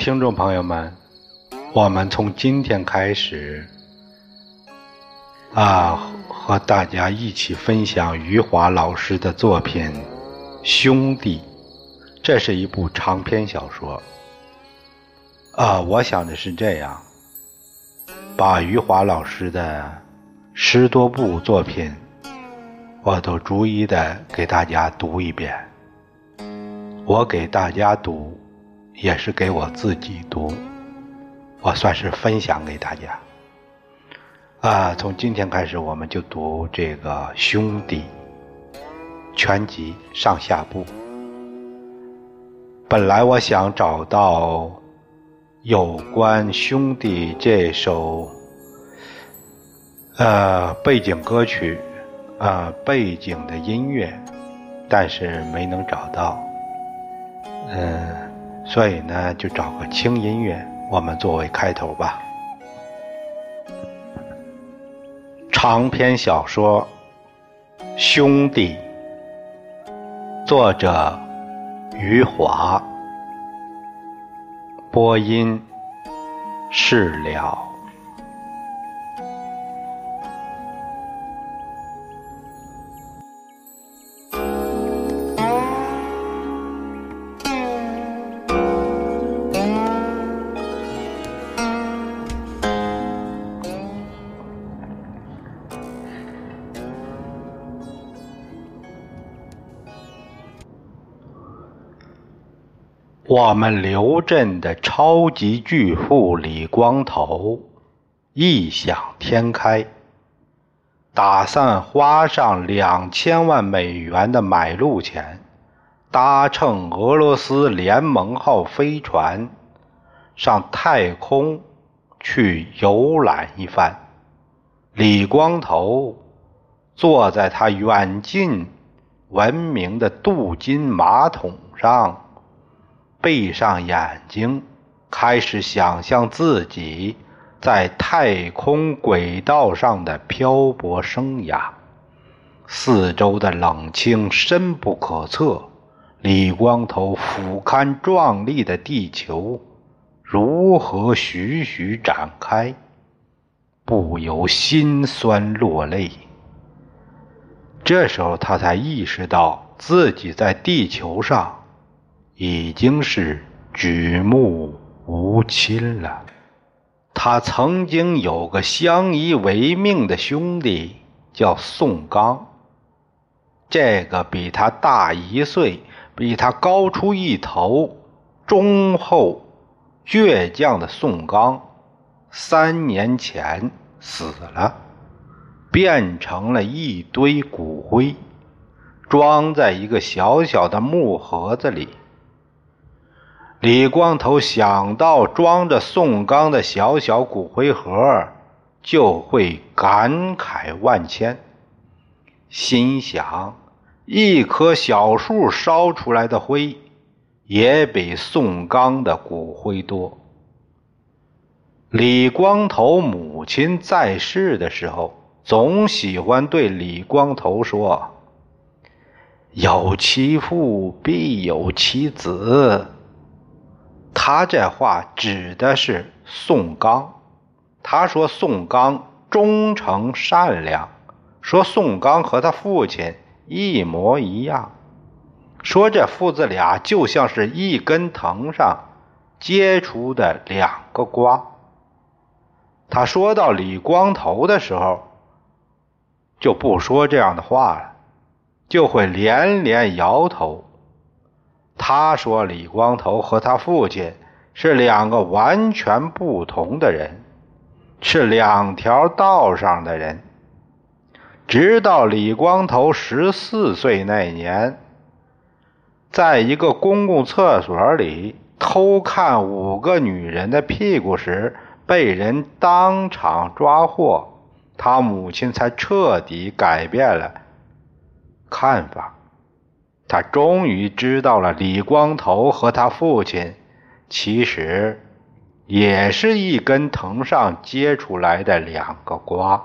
听众朋友们，我们从今天开始啊，和大家一起分享余华老师的作品《兄弟》，这是一部长篇小说。啊，我想的是这样，把余华老师的十多部作品，我都逐一的给大家读一遍。我给大家读。也是给我自己读，我算是分享给大家。啊，从今天开始，我们就读这个《兄弟》全集上下部。本来我想找到有关《兄弟》这首呃背景歌曲啊背景的音乐，但是没能找到。嗯。所以呢，就找个轻音乐，我们作为开头吧。长篇小说《兄弟》，作者余华，播音释了。我们刘镇的超级巨富李光头异想天开，打算花上两千万美元的买路钱，搭乘俄罗斯联盟号飞船上太空去游览一番。李光头坐在他远近闻名的镀金马桶上。闭上眼睛，开始想象自己在太空轨道上的漂泊生涯。四周的冷清深不可测，李光头俯瞰壮丽的地球，如何徐徐展开，不由心酸落泪。这时候，他才意识到自己在地球上。已经是举目无亲了。他曾经有个相依为命的兄弟，叫宋刚。这个比他大一岁、比他高出一头、忠厚倔强的宋刚，三年前死了，变成了一堆骨灰，装在一个小小的木盒子里。李光头想到装着宋刚的小小骨灰盒，就会感慨万千，心想：一棵小树烧出来的灰，也比宋刚的骨灰多。李光头母亲在世的时候，总喜欢对李光头说：“有其父必有其子。”他这话指的是宋刚，他说宋刚忠诚善良，说宋刚和他父亲一模一样，说这父子俩就像是一根藤上结出的两个瓜。他说到李光头的时候，就不说这样的话了，就会连连摇头。他说：“李光头和他父亲是两个完全不同的人，是两条道上的人。直到李光头十四岁那年，在一个公共厕所里偷看五个女人的屁股时，被人当场抓获，他母亲才彻底改变了看法。”他终于知道了，李光头和他父亲其实也是一根藤上结出来的两个瓜。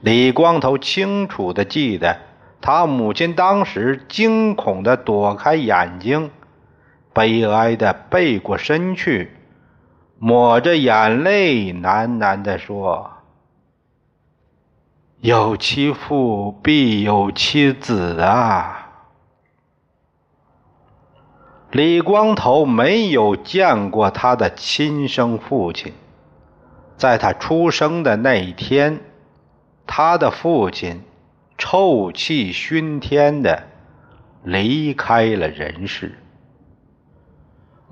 李光头清楚的记得，他母亲当时惊恐的躲开眼睛，悲哀的背过身去，抹着眼泪，喃喃地说：“有其父必有其子啊。”李光头没有见过他的亲生父亲，在他出生的那一天，他的父亲臭气熏天的离开了人世。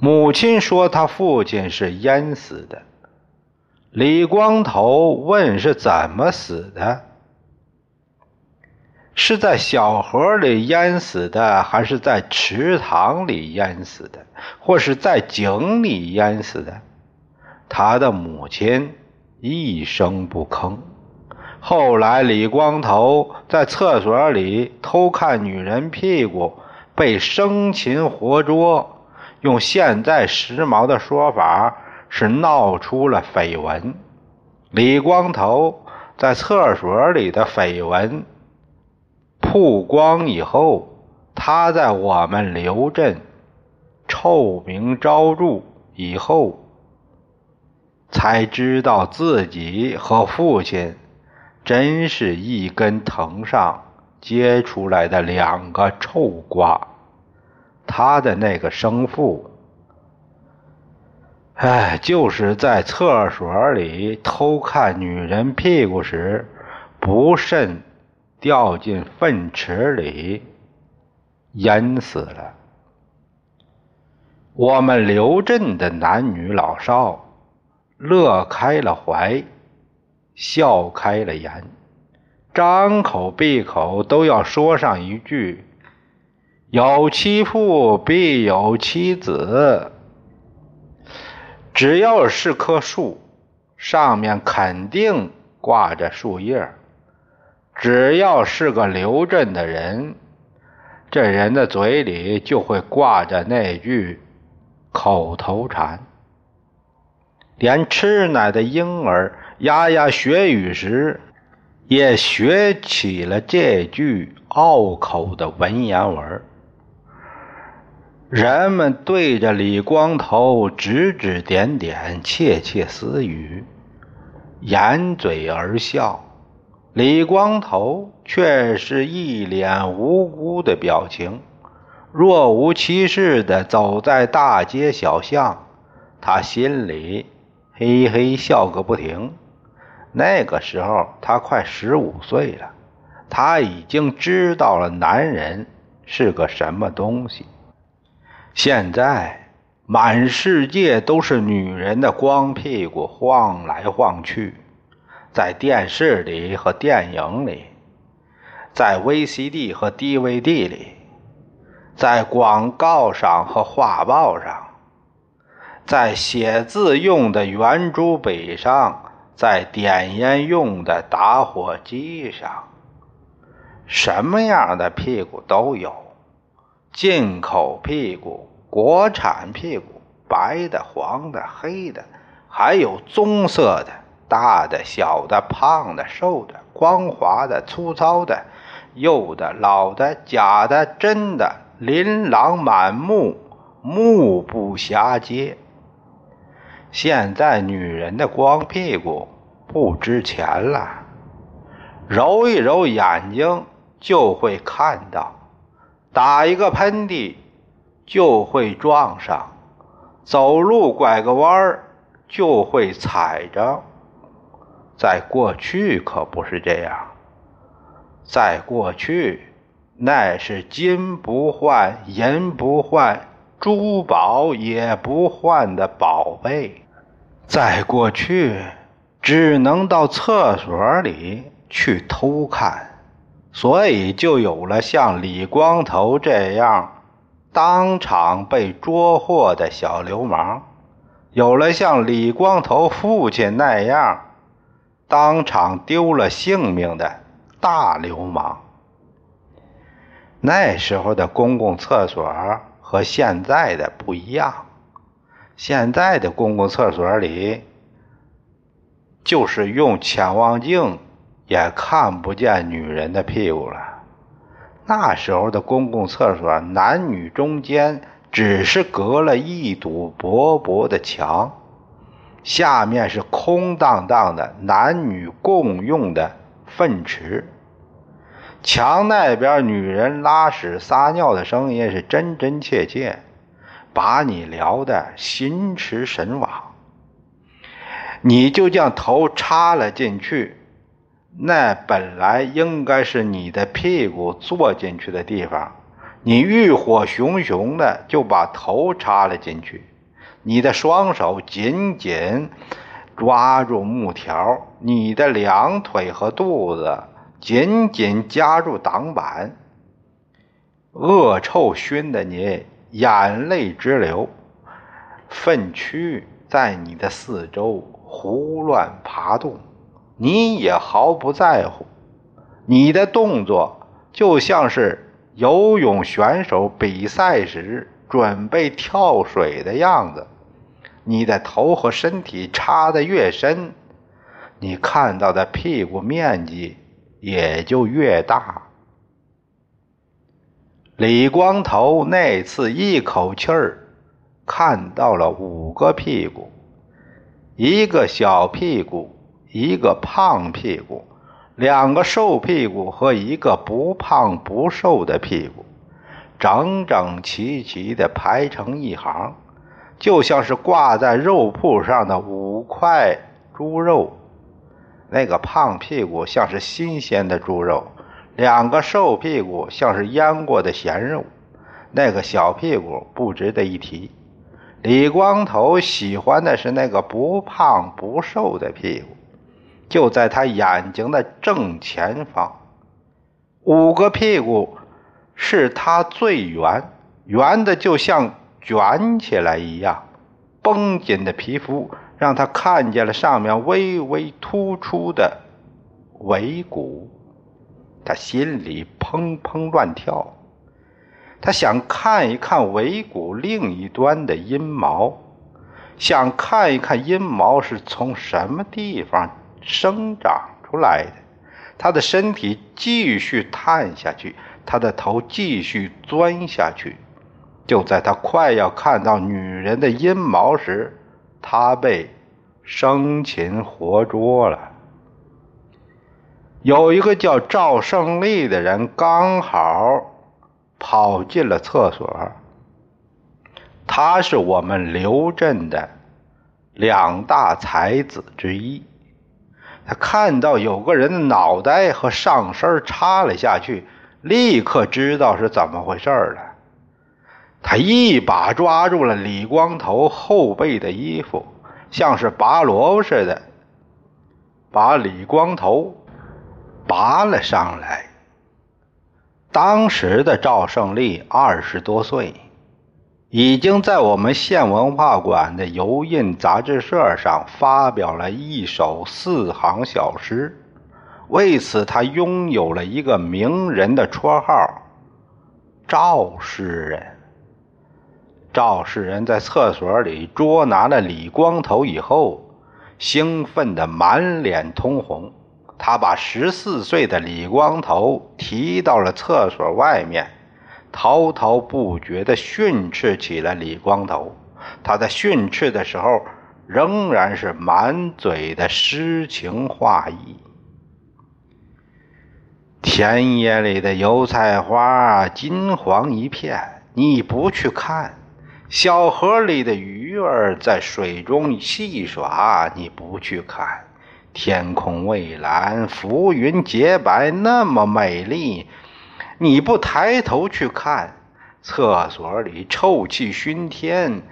母亲说他父亲是淹死的。李光头问是怎么死的？是在小河里淹死的，还是在池塘里淹死的，或是在井里淹死的？他的母亲一声不吭。后来，李光头在厕所里偷看女人屁股，被生擒活捉。用现在时髦的说法，是闹出了绯闻。李光头在厕所里的绯闻曝光以后，他在我们刘镇臭名昭著以后，才知道自己和父亲真是一根藤上结出来的两个臭瓜。他的那个生父，哎，就是在厕所里偷看女人屁股时，不慎掉进粪池里，淹死了。我们刘镇的男女老少乐开了怀，笑开了颜，张口闭口都要说上一句。有其父必有其子。只要是棵树，上面肯定挂着树叶；只要是个刘镇的人，这人的嘴里就会挂着那句口头禅。连吃奶的婴儿牙牙学语时，也学起了这句拗口的文言文。人们对着李光头指指点点、窃窃私语，掩嘴而笑。李光头却是一脸无辜的表情，若无其事地走在大街小巷。他心里嘿嘿笑个不停。那个时候他快十五岁了，他已经知道了男人是个什么东西。现在满世界都是女人的光屁股晃来晃去，在电视里和电影里，在 VCD 和 DVD 里，在广告上和画报上，在写字用的圆珠笔上，在点烟用的打火机上，什么样的屁股都有。进口屁股、国产屁股，白的、黄的、黑的，还有棕色的，大的、小的，胖的、瘦的，光滑的、粗糙的，幼的、老的，假的、真的，琳琅满目，目不暇接。现在女人的光屁股不值钱了，揉一揉眼睛就会看到。打一个喷嚏就会撞上，走路拐个弯儿就会踩着。在过去可不是这样，在过去那是金不换银不换珠宝也不换的宝贝，在过去只能到厕所里去偷看。所以就有了像李光头这样当场被捉获的小流氓，有了像李光头父亲那样当场丢了性命的大流氓。那时候的公共厕所和现在的不一样，现在的公共厕所里就是用潜望镜。也看不见女人的屁股了。那时候的公共厕所，男女中间只是隔了一堵薄薄的墙，下面是空荡荡的男女共用的粪池。墙那边女人拉屎撒尿的声音是真真切切，把你聊得心驰神往。你就将头插了进去，那本来应该是你的屁股坐进去的地方。你欲火熊熊的就把头插了进去，你的双手紧紧抓住木条，你的两腿和肚子紧紧夹住挡板，恶臭熏得你眼泪直流，粪蛆在你的四周胡乱爬动，你也毫不在乎，你的动作就像是。游泳选手比赛时准备跳水的样子，你的头和身体插得越深，你看到的屁股面积也就越大。李光头那次一口气儿看到了五个屁股，一个小屁股，一个胖屁股。两个瘦屁股和一个不胖不瘦的屁股，整整齐齐的排成一行，就像是挂在肉铺上的五块猪肉。那个胖屁股像是新鲜的猪肉，两个瘦屁股像是腌过的咸肉，那个小屁股不值得一提。李光头喜欢的是那个不胖不瘦的屁股。就在他眼睛的正前方，五个屁股是他最圆，圆的就像卷起来一样。绷紧的皮肤让他看见了上面微微突出的尾骨，他心里砰砰乱跳。他想看一看尾骨另一端的阴毛，想看一看阴毛是从什么地方。生长出来的，他的身体继续探下去，他的头继续钻下去。就在他快要看到女人的阴毛时，他被生擒活捉了。有一个叫赵胜利的人刚好跑进了厕所，他是我们刘镇的两大才子之一。他看到有个人的脑袋和上身插了下去，立刻知道是怎么回事了。他一把抓住了李光头后背的衣服，像是拔萝卜似的，把李光头拔了上来。当时的赵胜利二十多岁。已经在我们县文化馆的油印杂志社上发表了一首四行小诗，为此他拥有了一个名人的绰号——赵诗人。赵世人在厕所里捉拿了李光头以后，兴奋得满脸通红。他把十四岁的李光头提到了厕所外面。滔滔不绝地训斥起了李光头。他在训斥的时候，仍然是满嘴的诗情画意。田野里的油菜花金黄一片，你不去看；小河里的鱼儿在水中戏耍，你不去看；天空蔚蓝，浮云洁白，那么美丽。你不抬头去看，厕所里臭气熏天，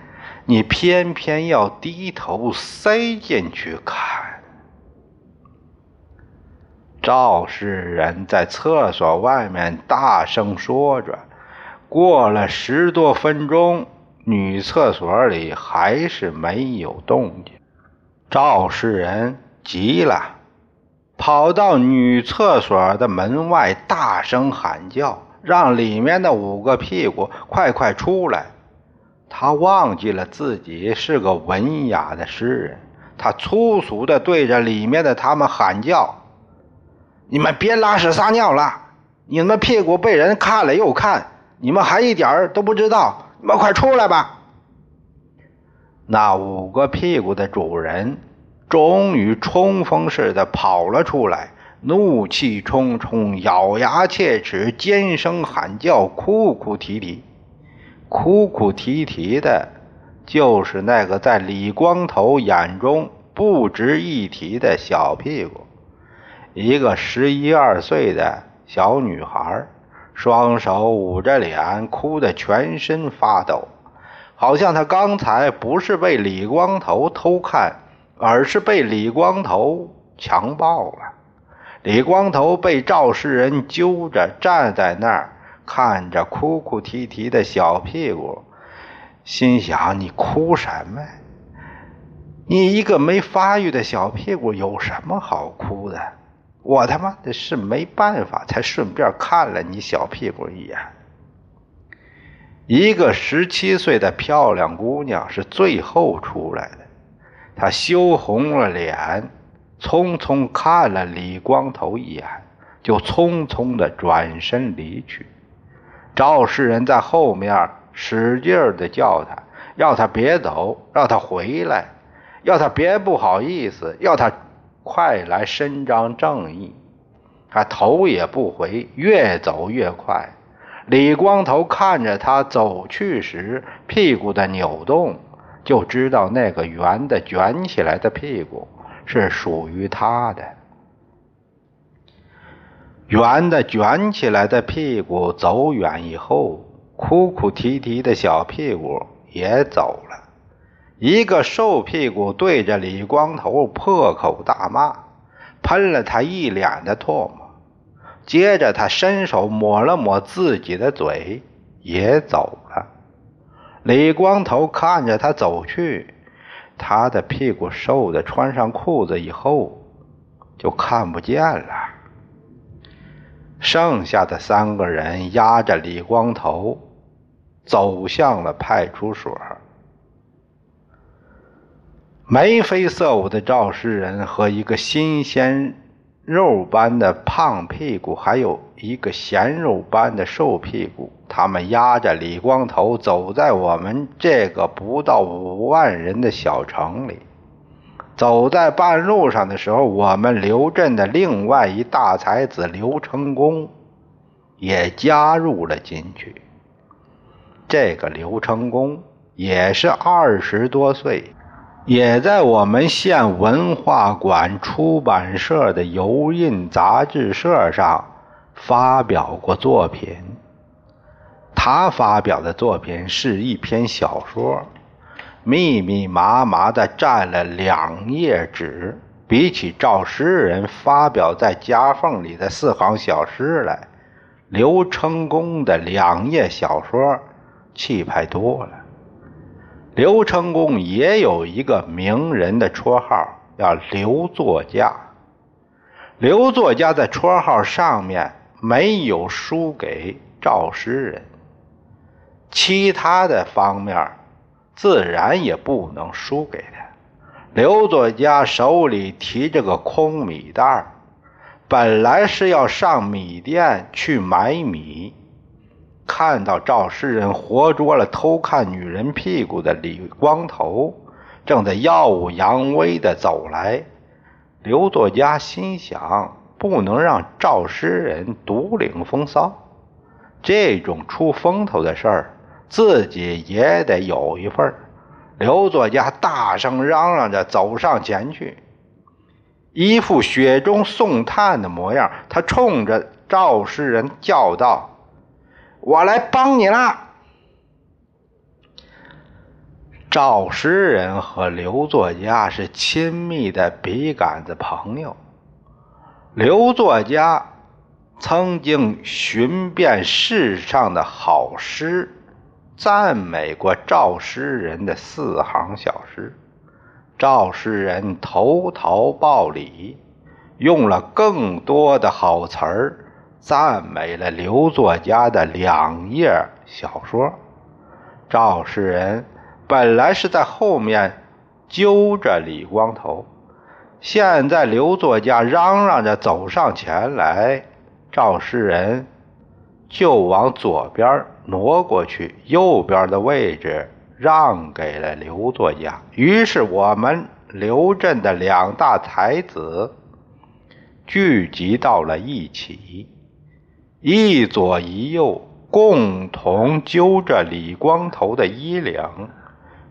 你偏偏要低头塞进去看。赵氏人在厕所外面大声说着，过了十多分钟，女厕所里还是没有动静。赵氏人急了。跑到女厕所的门外，大声喊叫，让里面的五个屁股快快出来。他忘记了自己是个文雅的诗人，他粗俗地对着里面的他们喊叫：“你们别拉屎撒尿了！你们屁股被人看了又看，你们还一点儿都不知道！你们快出来吧！那五个屁股的主人终于冲锋似的跑了出来，怒气冲冲，咬牙切齿，尖声喊叫，哭哭啼啼。哭哭啼啼的，就是那个在李光头眼中不值一提的小屁股，一个十一二岁的小女孩，双手捂着脸，哭得全身发抖。好像他刚才不是被李光头偷看，而是被李光头强暴了。李光头被赵世人揪着站在那儿，看着哭哭啼啼的小屁股，心想：你哭什么？你一个没发育的小屁股有什么好哭的？我他妈的是没办法，才顺便看了你小屁股一眼。一个十七岁的漂亮姑娘是最后出来的，她羞红了脸，匆匆看了李光头一眼，就匆匆的转身离去。肇事人在后面使劲的叫他，要他别走，让他回来，要他别不好意思，要他快来伸张正义。他头也不回，越走越快。李光头看着他走去时屁股的扭动，就知道那个圆的卷起来的屁股是属于他的。圆的卷起来的屁股走远以后，哭哭啼啼的小屁股也走了。一个瘦屁股对着李光头破口大骂，喷了他一脸的唾沫。接着，他伸手抹了抹自己的嘴，也走了。李光头看着他走去，他的屁股瘦的，穿上裤子以后就看不见了。剩下的三个人压着李光头走向了派出所。眉飞色舞的肇事人和一个新鲜。肉般的胖屁股，还有一个咸肉般的瘦屁股，他们压着李光头走在我们这个不到五万人的小城里。走在半路上的时候，我们刘镇的另外一大才子刘成功也加入了进去。这个刘成功也是二十多岁。也在我们县文化馆出版社的油印杂志社上发表过作品。他发表的作品是一篇小说，密密麻麻的占了两页纸，比起赵诗人发表在夹缝里的四行小诗来，刘成功的两页小说气派多了。刘成功也有一个名人的绰号，叫刘作家。刘作家在绰号上面没有输给赵诗人，其他的方面自然也不能输给他。刘作家手里提着个空米袋本来是要上米店去买米。看到赵诗人活捉了偷看女人屁股的李光头，正在耀武扬威地走来，刘作家心想：不能让赵诗人独领风骚，这种出风头的事儿，自己也得有一份。刘作家大声嚷嚷着走上前去，一副雪中送炭的模样，他冲着赵诗人叫道。我来帮你了。赵诗人和刘作家是亲密的笔杆子朋友。刘作家曾经寻遍世上的好诗，赞美过赵诗人的四行小诗。赵诗人投桃报李，用了更多的好词儿。赞美了刘作家的两页小说。赵世仁本来是在后面揪着李光头，现在刘作家嚷嚷着走上前来，赵世仁就往左边挪过去，右边的位置让给了刘作家。于是我们刘镇的两大才子聚集到了一起，一左一右，共同揪着李光头的衣领，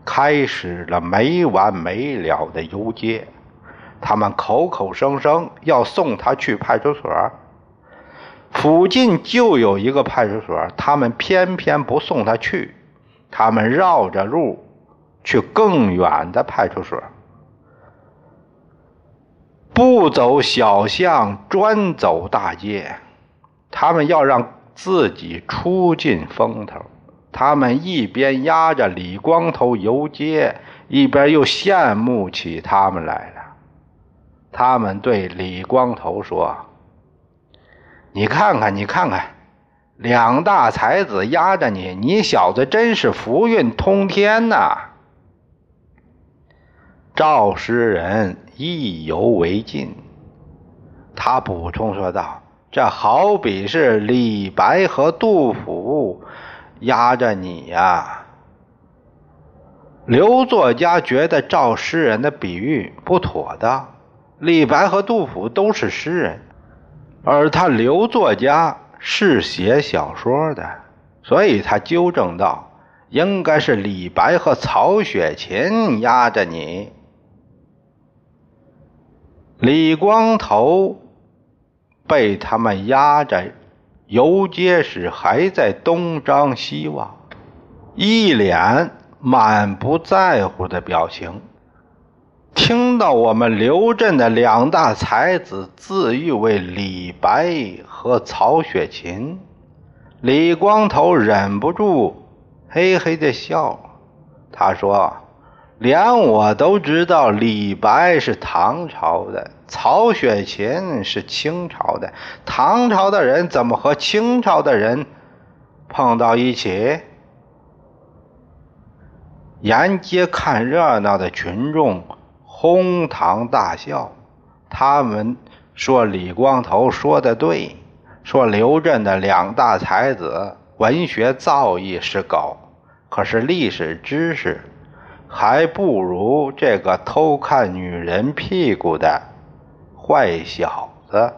开始了没完没了的游街。他们口口声声要送他去派出所。附近就有一个派出所，他们偏偏不送他去，他们绕着路去更远的派出所，不走小巷，专走大街。他们要让自己出尽风头。他们一边压着李光头游街，一边又羡慕起他们来了。他们对李光头说。你看看，你看看，两大才子压着你，你小子真是福运通天呐！赵诗人意犹未尽，他补充说道：“这好比是李白和杜甫压着你呀。”刘作家觉得赵诗人的比喻不妥当，李白和杜甫都是诗人。而他刘作家是写小说的，所以他纠正道：“应该是李白和曹雪芹压着你。”李光头被他们压着游街时，还在东张西望，一脸满不在乎的表情。听到我们刘镇的两大才子自誉为李白和曹雪芹，李光头忍不住嘿嘿的笑。他说：“连我都知道李白是唐朝的，曹雪芹是清朝的。唐朝的人怎么和清朝的人碰到一起？”沿街看热闹的群众。哄堂大笑，他们说李光头说的对，说刘镇的两大才子文学造诣是高，可是历史知识还不如这个偷看女人屁股的坏小子。